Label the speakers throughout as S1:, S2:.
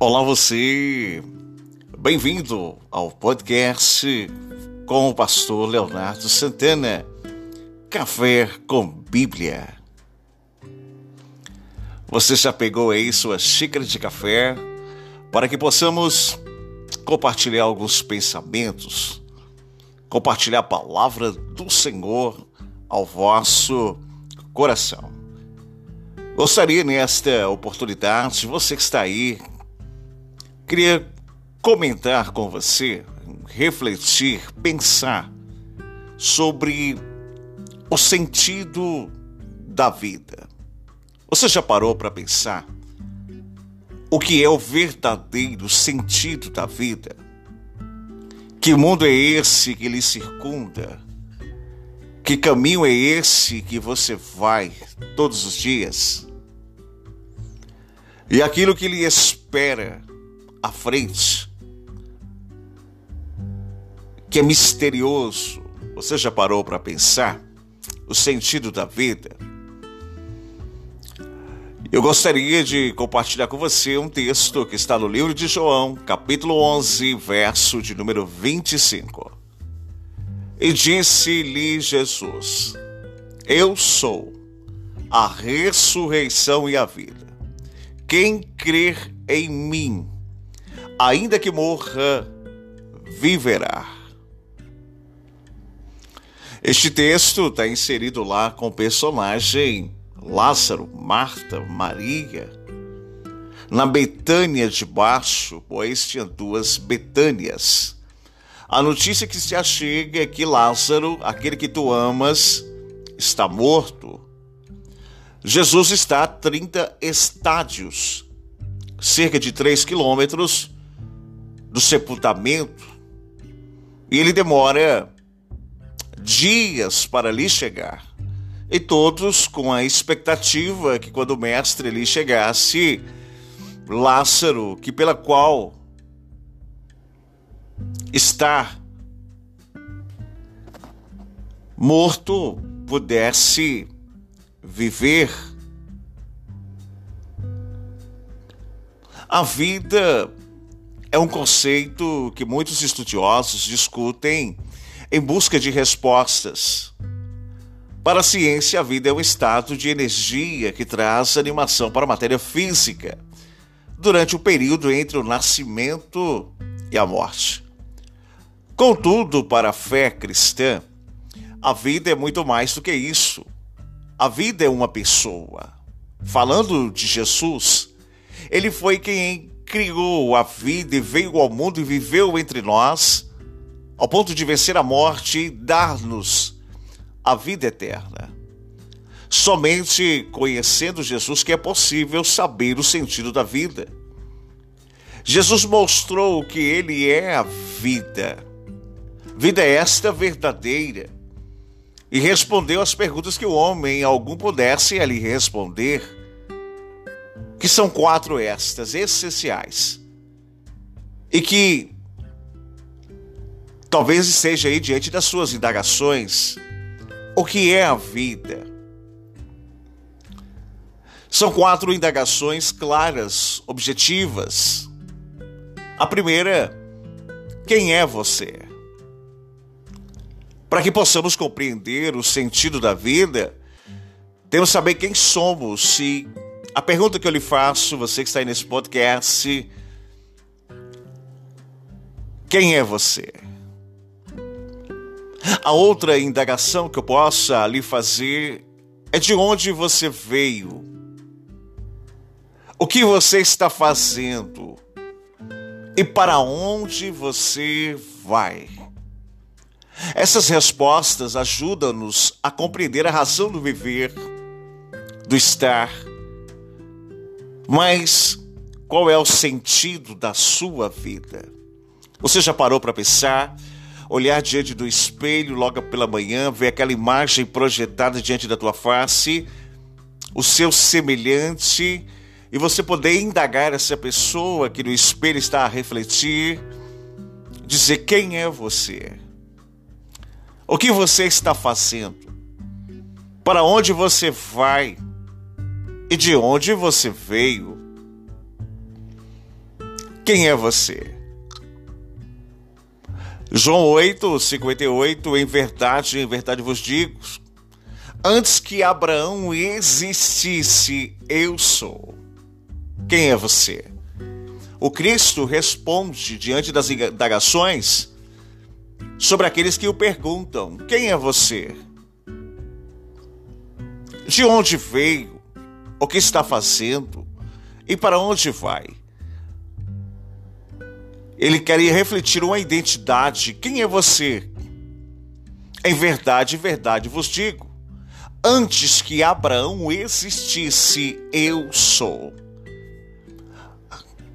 S1: Olá você, bem-vindo ao podcast com o pastor Leonardo Santana, Café com Bíblia. Você já pegou aí sua xícara de café para que possamos compartilhar alguns pensamentos, compartilhar a palavra do Senhor ao vosso coração. Gostaria nesta oportunidade, você que está aí Queria comentar com você, refletir, pensar sobre o sentido da vida. Você já parou para pensar o que é o verdadeiro sentido da vida? Que mundo é esse que lhe circunda? Que caminho é esse que você vai todos os dias? E aquilo que lhe espera à frente, que é misterioso. Você já parou para pensar o sentido da vida? Eu gostaria de compartilhar com você um texto que está no livro de João, capítulo 11, verso de número 25. E disse-lhe Jesus: Eu sou a ressurreição e a vida. Quem crer em mim, ainda que morra, viverá. Este texto está inserido lá com o personagem Lázaro, Marta, Maria. Na Betânia de baixo, pois tinha duas Betânias. A notícia que se achega é que Lázaro, aquele que tu amas, está morto. Jesus está a 30 estádios, cerca de 3 quilômetros, do sepultamento e ele demora dias para ali chegar. E todos com a expectativa que quando o mestre ali chegasse, Lázaro, que pela qual está morto, pudesse viver. A vida é um conceito que muitos estudiosos discutem em busca de respostas. Para a ciência, a vida é um estado de energia que traz animação para a matéria física durante o período entre o nascimento e a morte. Contudo, para a fé cristã, a vida é muito mais do que isso. A vida é uma pessoa. Falando de Jesus, ele foi quem criou a vida e veio ao mundo e viveu entre nós, ao ponto de vencer a morte e dar-nos a vida eterna. Somente conhecendo Jesus que é possível saber o sentido da vida. Jesus mostrou que ele é a vida. Vida esta verdadeira. E respondeu as perguntas que o homem algum pudesse lhe responder que são quatro estas essenciais e que talvez esteja aí diante das suas indagações. O que é a vida? São quatro indagações claras, objetivas. A primeira, quem é você? Para que possamos compreender o sentido da vida, temos que saber quem somos e a pergunta que eu lhe faço, você que está aí nesse podcast, quem é você? A outra indagação que eu possa lhe fazer é de onde você veio. O que você está fazendo? E para onde você vai? Essas respostas ajudam-nos a compreender a razão do viver, do estar mas qual é o sentido da sua vida? Você já parou para pensar? Olhar diante do espelho logo pela manhã, ver aquela imagem projetada diante da tua face, o seu semelhante, e você poder indagar essa pessoa que no espelho está a refletir, dizer quem é você? O que você está fazendo? Para onde você vai? E de onde você veio. Quem é você? João 8, 58, em verdade, em verdade vos digo, antes que Abraão existisse, eu sou. Quem é você? O Cristo responde diante das indagações sobre aqueles que o perguntam: Quem é você? De onde veio? O que está fazendo? E para onde vai? Ele queria refletir uma identidade. Quem é você? Em verdade, verdade vos digo: antes que Abraão existisse, eu sou.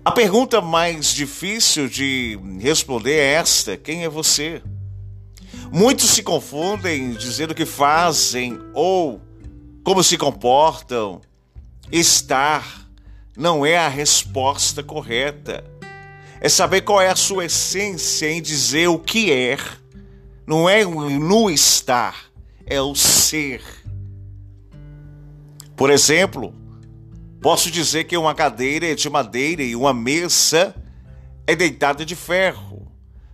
S1: A pergunta mais difícil de responder é esta: quem é você? Muitos se confundem dizendo o que fazem ou como se comportam. Estar não é a resposta correta é saber qual é a sua essência em dizer o que é. Não é no estar, é o ser. Por exemplo, posso dizer que uma cadeira é de madeira e uma mesa é deitada de ferro.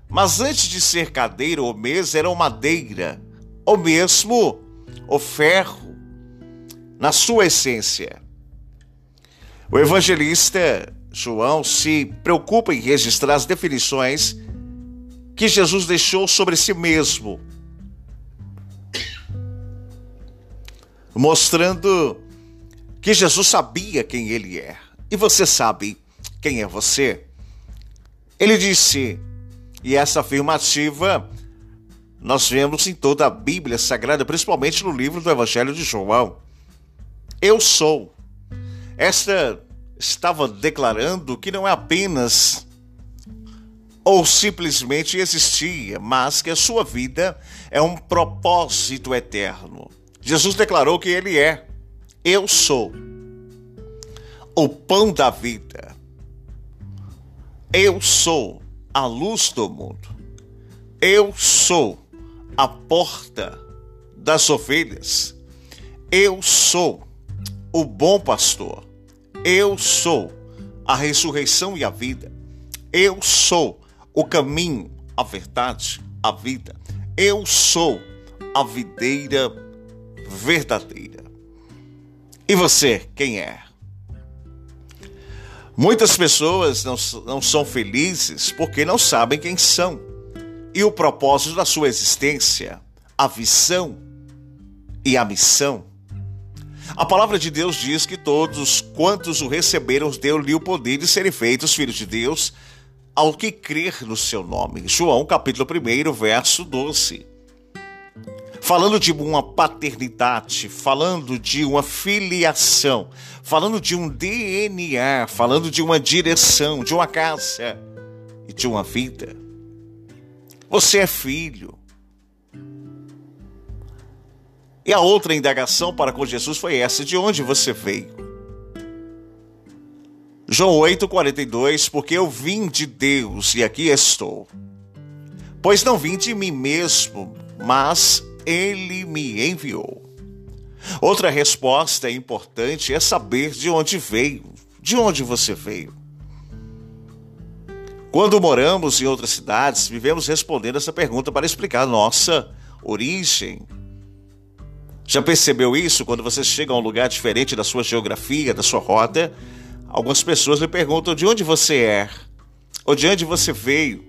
S1: Mas antes de ser cadeira ou mesa, era madeira, ou mesmo o ferro, na sua essência. O evangelista João se preocupa em registrar as definições que Jesus deixou sobre si mesmo, mostrando que Jesus sabia quem ele é. E você sabe quem é você? Ele disse, e essa afirmativa nós vemos em toda a Bíblia Sagrada, principalmente no livro do Evangelho de João. Eu sou. Esta estava declarando que não é apenas ou simplesmente existia, mas que a sua vida é um propósito eterno. Jesus declarou que ele é: Eu sou o pão da vida. Eu sou a luz do mundo. Eu sou a porta das ovelhas. Eu sou o bom pastor. Eu sou a ressurreição e a vida. Eu sou o caminho, a verdade, a vida. Eu sou a videira verdadeira. E você, quem é? Muitas pessoas não, não são felizes porque não sabem quem são e o propósito da sua existência, a visão e a missão. A palavra de Deus diz que todos quantos o receberam, deu-lhe o poder de serem feitos filhos de Deus, ao que crer no seu nome. João capítulo 1, verso 12. Falando de uma paternidade, falando de uma filiação, falando de um DNA, falando de uma direção, de uma casa e de uma vida. Você é filho. E a outra indagação para com Jesus foi essa: de onde você veio? João 8,42: Porque eu vim de Deus e aqui estou. Pois não vim de mim mesmo, mas ele me enviou. Outra resposta importante é saber de onde veio, de onde você veio. Quando moramos em outras cidades, vivemos respondendo essa pergunta para explicar nossa origem, já percebeu isso quando você chega a um lugar diferente da sua geografia, da sua rota? Algumas pessoas lhe perguntam de onde você é, ou de onde você veio.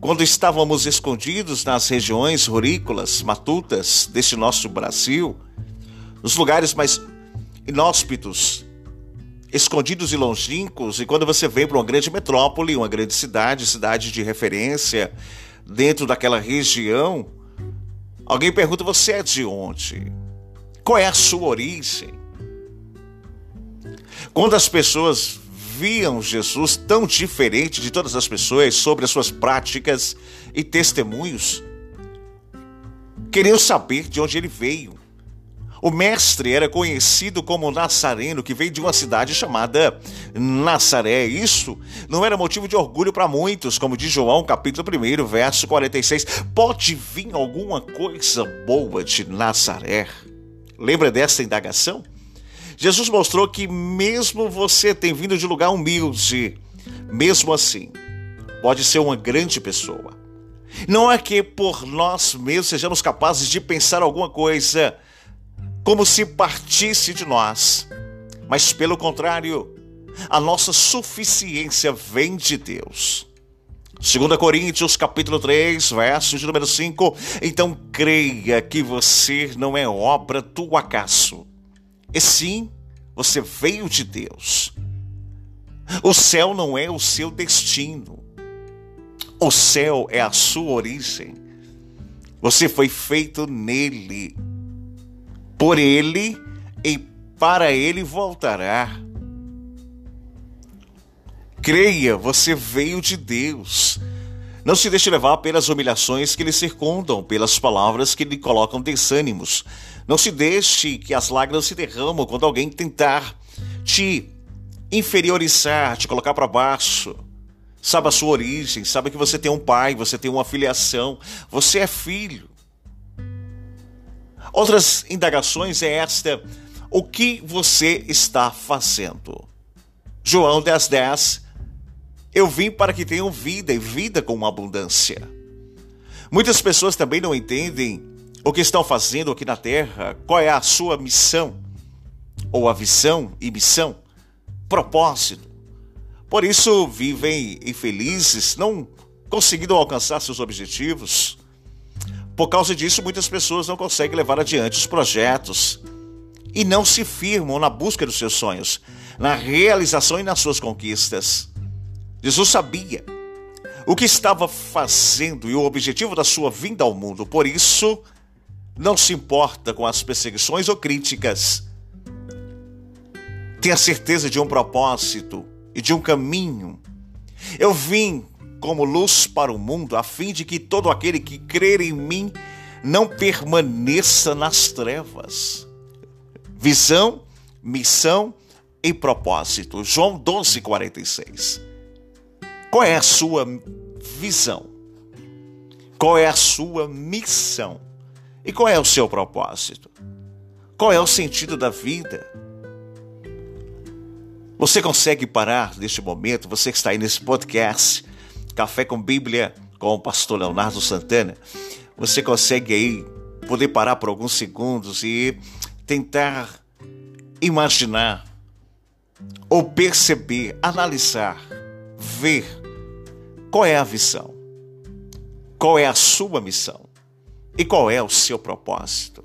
S1: Quando estávamos escondidos nas regiões rurícolas, matutas deste nosso Brasil, nos lugares mais inóspitos, escondidos e longínquos, e quando você veio para uma grande metrópole, uma grande cidade, cidade de referência, dentro daquela região, Alguém pergunta: você é de onde? Qual é a sua origem? Quando as pessoas viam Jesus tão diferente de todas as pessoas sobre as suas práticas e testemunhos, queriam saber de onde ele veio. O mestre era conhecido como Nazareno, que veio de uma cidade chamada Nazaré. Isso não era motivo de orgulho para muitos, como diz João, capítulo 1, verso 46. Pode vir alguma coisa boa de Nazaré? Lembra dessa indagação? Jesus mostrou que mesmo você tem vindo de lugar humilde, mesmo assim, pode ser uma grande pessoa. Não é que por nós mesmos sejamos capazes de pensar alguma coisa como se partisse de nós, mas pelo contrário, a nossa suficiência vem de Deus. 2 Coríntios capítulo 3, verso de número 5. Então creia que você não é obra do acaso. E sim, você veio de Deus. O céu não é o seu destino. O céu é a sua origem. Você foi feito nele. Por ele e para ele voltará. Creia, você veio de Deus. Não se deixe levar pelas humilhações que lhe circundam, pelas palavras que lhe colocam desânimos. Não se deixe que as lágrimas se derramam quando alguém tentar te inferiorizar, te colocar para baixo. Sabe a sua origem, sabe que você tem um pai, você tem uma filiação, você é filho. Outras indagações é esta: o que você está fazendo? João 10,10 10, eu vim para que tenham vida e vida com abundância. Muitas pessoas também não entendem o que estão fazendo aqui na Terra, qual é a sua missão, ou a visão e missão, propósito. Por isso vivem infelizes, não conseguindo alcançar seus objetivos. Por causa disso, muitas pessoas não conseguem levar adiante os projetos e não se firmam na busca dos seus sonhos, na realização e nas suas conquistas. Jesus sabia o que estava fazendo e o objetivo da sua vinda ao mundo, por isso, não se importa com as perseguições ou críticas. Tenha certeza de um propósito e de um caminho. Eu vim como luz para o mundo, a fim de que todo aquele que crer em mim não permaneça nas trevas. Visão, missão e propósito. João 12, 46. Qual é a sua visão? Qual é a sua missão? E qual é o seu propósito? Qual é o sentido da vida? Você consegue parar neste momento, você que está aí nesse podcast, Café com Bíblia com o pastor Leonardo Santana, você consegue aí poder parar por alguns segundos e tentar imaginar ou perceber, analisar, ver qual é a visão? Qual é a sua missão? E qual é o seu propósito?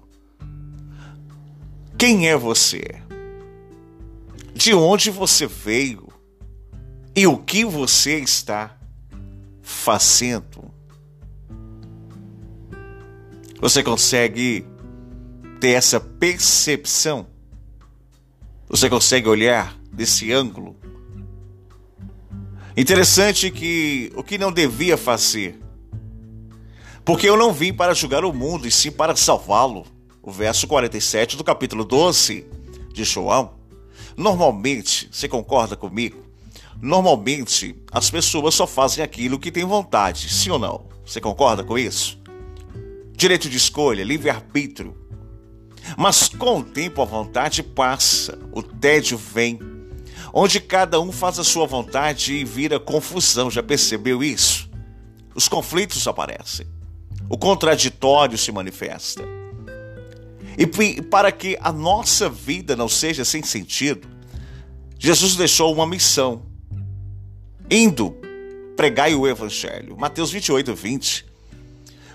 S1: Quem é você? De onde você veio? E o que você está fazendo? Você consegue ter essa percepção? Você consegue olhar desse ângulo? Interessante que o que não devia fazer. Porque eu não vim para julgar o mundo, e sim para salvá-lo. O verso 47 do capítulo 12 de João. Normalmente, você concorda comigo? Normalmente, as pessoas só fazem aquilo que têm vontade, sim ou não? Você concorda com isso? Direito de escolha, livre-arbítrio. Mas com o tempo a vontade passa, o tédio vem onde cada um faz a sua vontade e vira confusão. Já percebeu isso? Os conflitos aparecem, o contraditório se manifesta. E para que a nossa vida não seja sem sentido, Jesus deixou uma missão: indo pregai o Evangelho. Mateus 28, 20.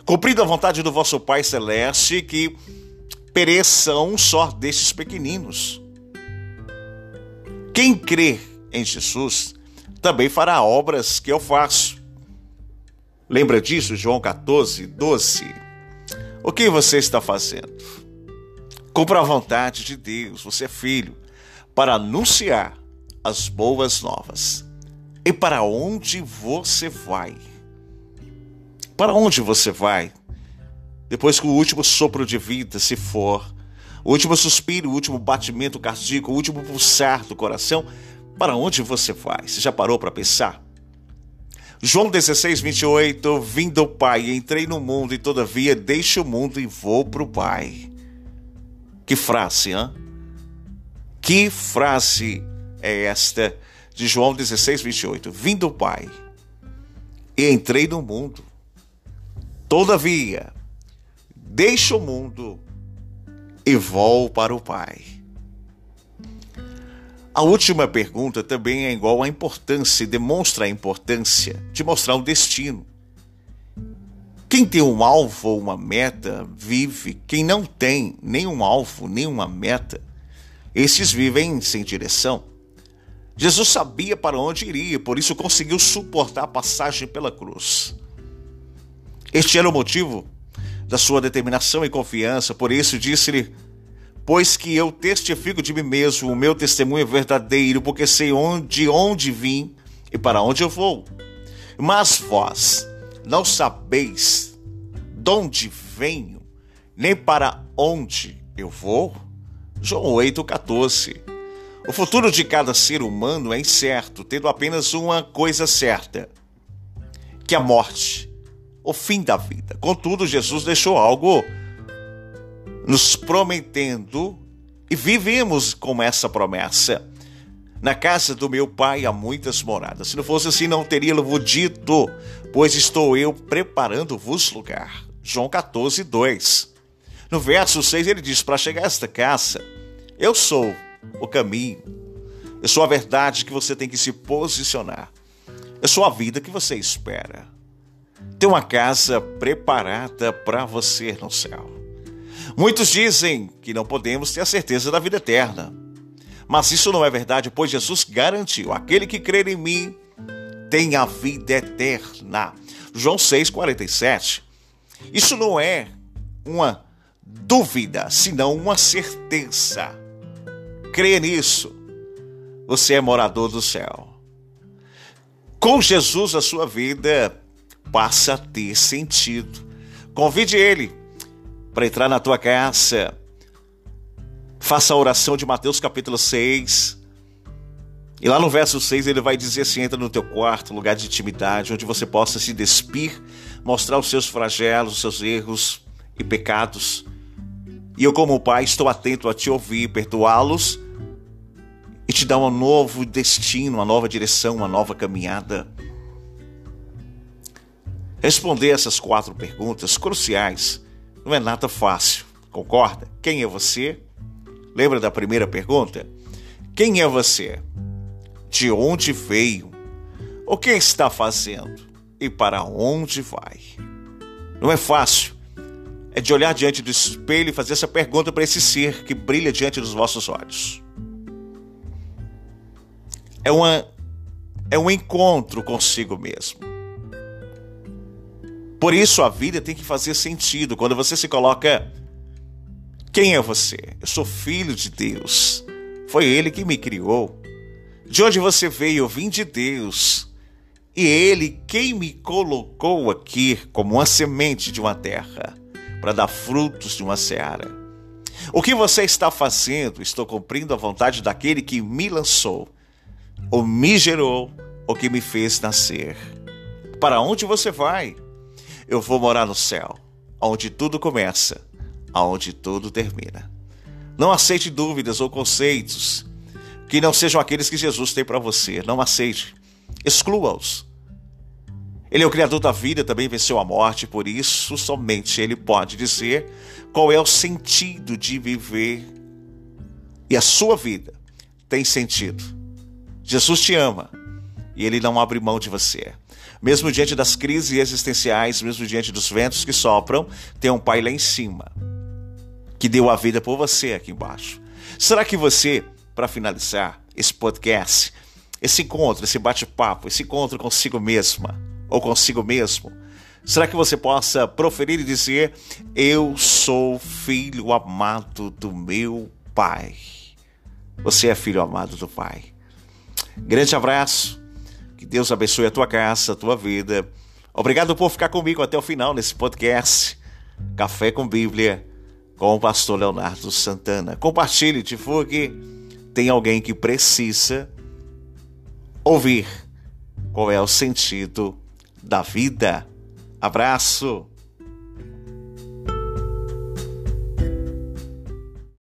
S1: Cumprindo a vontade do vosso Pai Celeste, que pereça um só destes pequeninos. Quem crê em Jesus também fará obras que eu faço. Lembra disso, João 14, 12? O que você está fazendo? Cumpra a vontade de Deus, você é filho, para anunciar as boas novas. E para onde você vai? Para onde você vai? Depois que o último sopro de vida se for, o último suspiro, o último batimento cardíaco, o último pulsar do coração, para onde você vai? Você já parou para pensar? João 16, 28, vim do Pai, entrei no mundo e todavia deixo o mundo e vou para o Pai. Que frase, hã? Que frase é esta de João 16, 28. Vim do Pai e entrei no mundo. Todavia, deixo o mundo e vou para o Pai. A última pergunta também é igual à importância e demonstra a importância de mostrar o destino. Quem tem um alvo ou uma meta vive, quem não tem nenhum alvo, nenhuma meta, esses vivem sem direção. Jesus sabia para onde iria, por isso conseguiu suportar a passagem pela cruz. Este era o motivo da sua determinação e confiança, por isso disse-lhe: Pois que eu testifico de mim mesmo, o meu testemunho é verdadeiro, porque sei onde, onde vim e para onde eu vou. Mas vós não sabeis de onde venho, nem para onde eu vou? João 8,14. O futuro de cada ser humano é incerto, tendo apenas uma coisa certa: que a morte, o fim da vida. Contudo, Jesus deixou algo nos prometendo e vivemos com essa promessa. Na casa do meu pai há muitas moradas. Se não fosse assim, não teria-vos dito, pois estou eu preparando-vos lugar. João 14, 2. No verso 6 ele diz: Para chegar a esta casa, eu sou o caminho. Eu sou a verdade que você tem que se posicionar. Eu sou a vida que você espera. Tem uma casa preparada para você no céu. Muitos dizem que não podemos ter a certeza da vida eterna. Mas isso não é verdade, pois Jesus garantiu: aquele que crer em mim tem a vida eterna. João 6,47. Isso não é uma dúvida, senão uma certeza crê nisso, você é morador do céu. Com Jesus, a sua vida passa a ter sentido. Convide ele para entrar na tua casa. Faça a oração de Mateus capítulo 6. E lá no verso 6 ele vai dizer assim: entra no teu quarto, lugar de intimidade, onde você possa se despir, mostrar os seus flagelos, os seus erros e pecados. E eu, como pai, estou atento a te ouvir, perdoá-los te dar um novo destino, uma nova direção, uma nova caminhada. Responder essas quatro perguntas cruciais não é nada fácil, concorda? Quem é você? Lembra da primeira pergunta? Quem é você? De onde veio? O que está fazendo? E para onde vai? Não é fácil. É de olhar diante do espelho e fazer essa pergunta para esse ser que brilha diante dos vossos olhos é, uma, é um encontro consigo mesmo. Por isso a vida tem que fazer sentido. Quando você se coloca, quem é você? Eu sou filho de Deus. Foi Ele que me criou. De onde você veio? Eu vim de Deus. E Ele quem me colocou aqui como uma semente de uma terra, para dar frutos de uma seara. O que você está fazendo? Estou cumprindo a vontade daquele que me lançou ou me gerou, ou que me fez nascer. Para onde você vai? Eu vou morar no céu, onde tudo começa, aonde tudo termina. Não aceite dúvidas ou conceitos que não sejam aqueles que Jesus tem para você. Não aceite. Exclua-os. Ele é o Criador da vida, também venceu a morte, por isso somente Ele pode dizer qual é o sentido de viver. E a sua vida tem sentido Jesus te ama e ele não abre mão de você. Mesmo diante das crises existenciais, mesmo diante dos ventos que sopram, tem um Pai lá em cima que deu a vida por você aqui embaixo. Será que você, para finalizar esse podcast, esse encontro, esse bate-papo, esse encontro consigo mesma ou consigo mesmo, será que você possa proferir e dizer: Eu sou filho amado do meu Pai? Você é filho amado do Pai. Grande abraço. Que Deus abençoe a tua casa, a tua vida. Obrigado por ficar comigo até o final nesse podcast. Café com Bíblia com o pastor Leonardo Santana. Compartilhe, divulgue. Tem alguém que precisa ouvir qual é o sentido da vida. Abraço.